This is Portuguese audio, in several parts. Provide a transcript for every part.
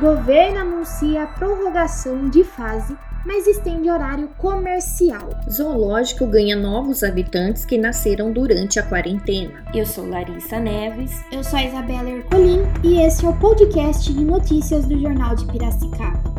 Governo anuncia prorrogação de fase, mas estende horário comercial. Zoológico ganha novos habitantes que nasceram durante a quarentena. Eu sou Larissa Neves. Eu sou a Isabela Ercolim e esse é o podcast de notícias do Jornal de Piracicaba.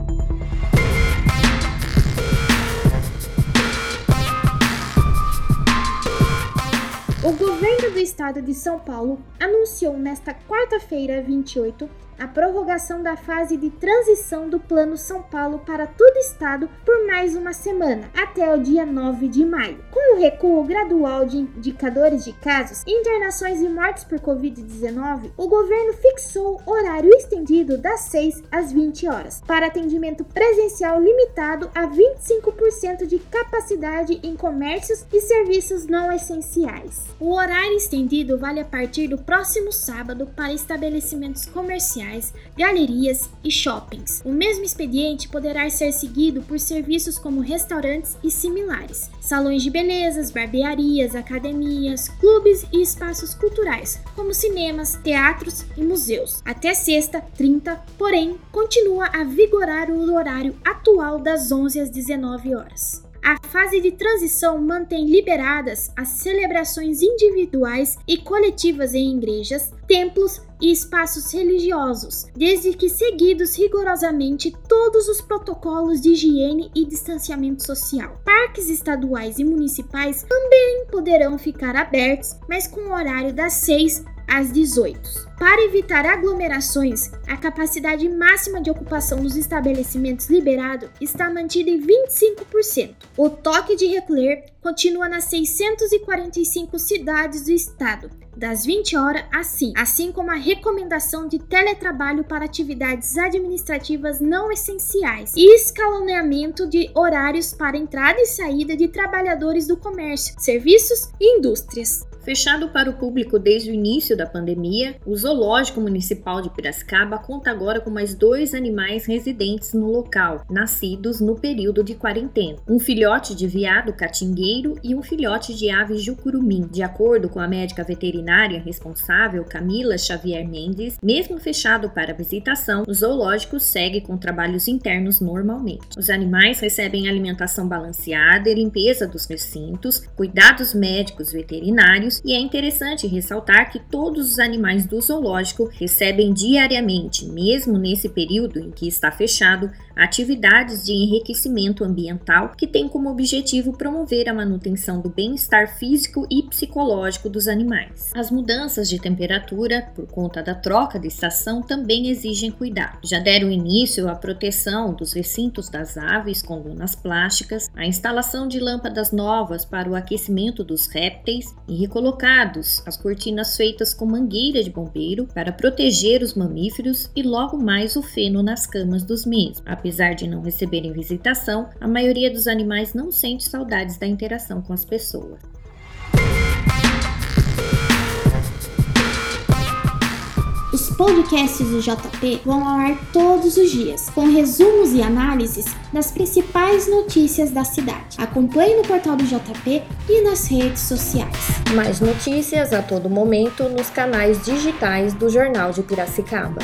O governo do estado de São Paulo anunciou nesta quarta-feira, 28, a prorrogação da fase de transição do Plano São Paulo para todo estado por mais uma semana, até o dia 9 de maio. Com o recuo gradual de indicadores de casos, internações e mortes por Covid-19, o governo fixou horário estendido das 6 às 20 horas, para atendimento presencial limitado a 25% de capacidade em comércios e serviços não essenciais. O horário estendido vale a partir do próximo sábado para estabelecimentos comerciais comerciais, galerias e shoppings. O mesmo expediente poderá ser seguido por serviços como restaurantes e similares, salões de belezas, barbearias, academias, clubes e espaços culturais, como cinemas, teatros e museus. Até sexta, 30, porém, continua a vigorar o horário atual das 11 às 19 horas. A fase de transição mantém liberadas as celebrações individuais e coletivas em igrejas, templos e espaços religiosos, desde que seguidos rigorosamente todos os protocolos de higiene e distanciamento social. Parques estaduais e municipais também poderão ficar abertos, mas com o horário das 6 às 18. Para evitar aglomerações, a capacidade máxima de ocupação dos estabelecimentos liberado está mantida em 25%. O toque de recolher continua nas 645 cidades do estado, das 20 horas às 5, assim como a recomendação de teletrabalho para atividades administrativas não essenciais e escalonamento de horários para entrada e saída de trabalhadores do comércio, serviços e indústrias. Fechado para o público desde o início da pandemia, o Zoológico Municipal de Piracicaba conta agora com mais dois animais residentes no local, nascidos no período de quarentena: um filhote de veado catingueiro e um filhote de ave jucurumim. De acordo com a médica veterinária responsável, Camila Xavier Mendes, mesmo fechado para visitação, o zoológico segue com trabalhos internos normalmente. Os animais recebem alimentação balanceada e limpeza dos recintos, cuidados médicos veterinários e é interessante ressaltar que todos os animais do zoológico recebem diariamente, mesmo nesse período em que está fechado, atividades de enriquecimento ambiental que têm como objetivo promover a manutenção do bem-estar físico e psicológico dos animais. As mudanças de temperatura, por conta da troca de estação, também exigem cuidado. Já deram início à proteção dos recintos das aves com lunas plásticas, a instalação de lâmpadas novas para o aquecimento dos répteis e recolocados as cortinas feitas com mangueira de bombeiro para proteger os mamíferos e logo mais o feno nas camas dos mesmos. Apesar de não receberem visitação, a maioria dos animais não sente saudades da interação com as pessoas. Os podcasts do JP vão ao ar todos os dias, com resumos e análises das principais notícias da cidade. Acompanhe no portal do JP e nas redes sociais. Mais notícias a todo momento nos canais digitais do Jornal de Piracicaba.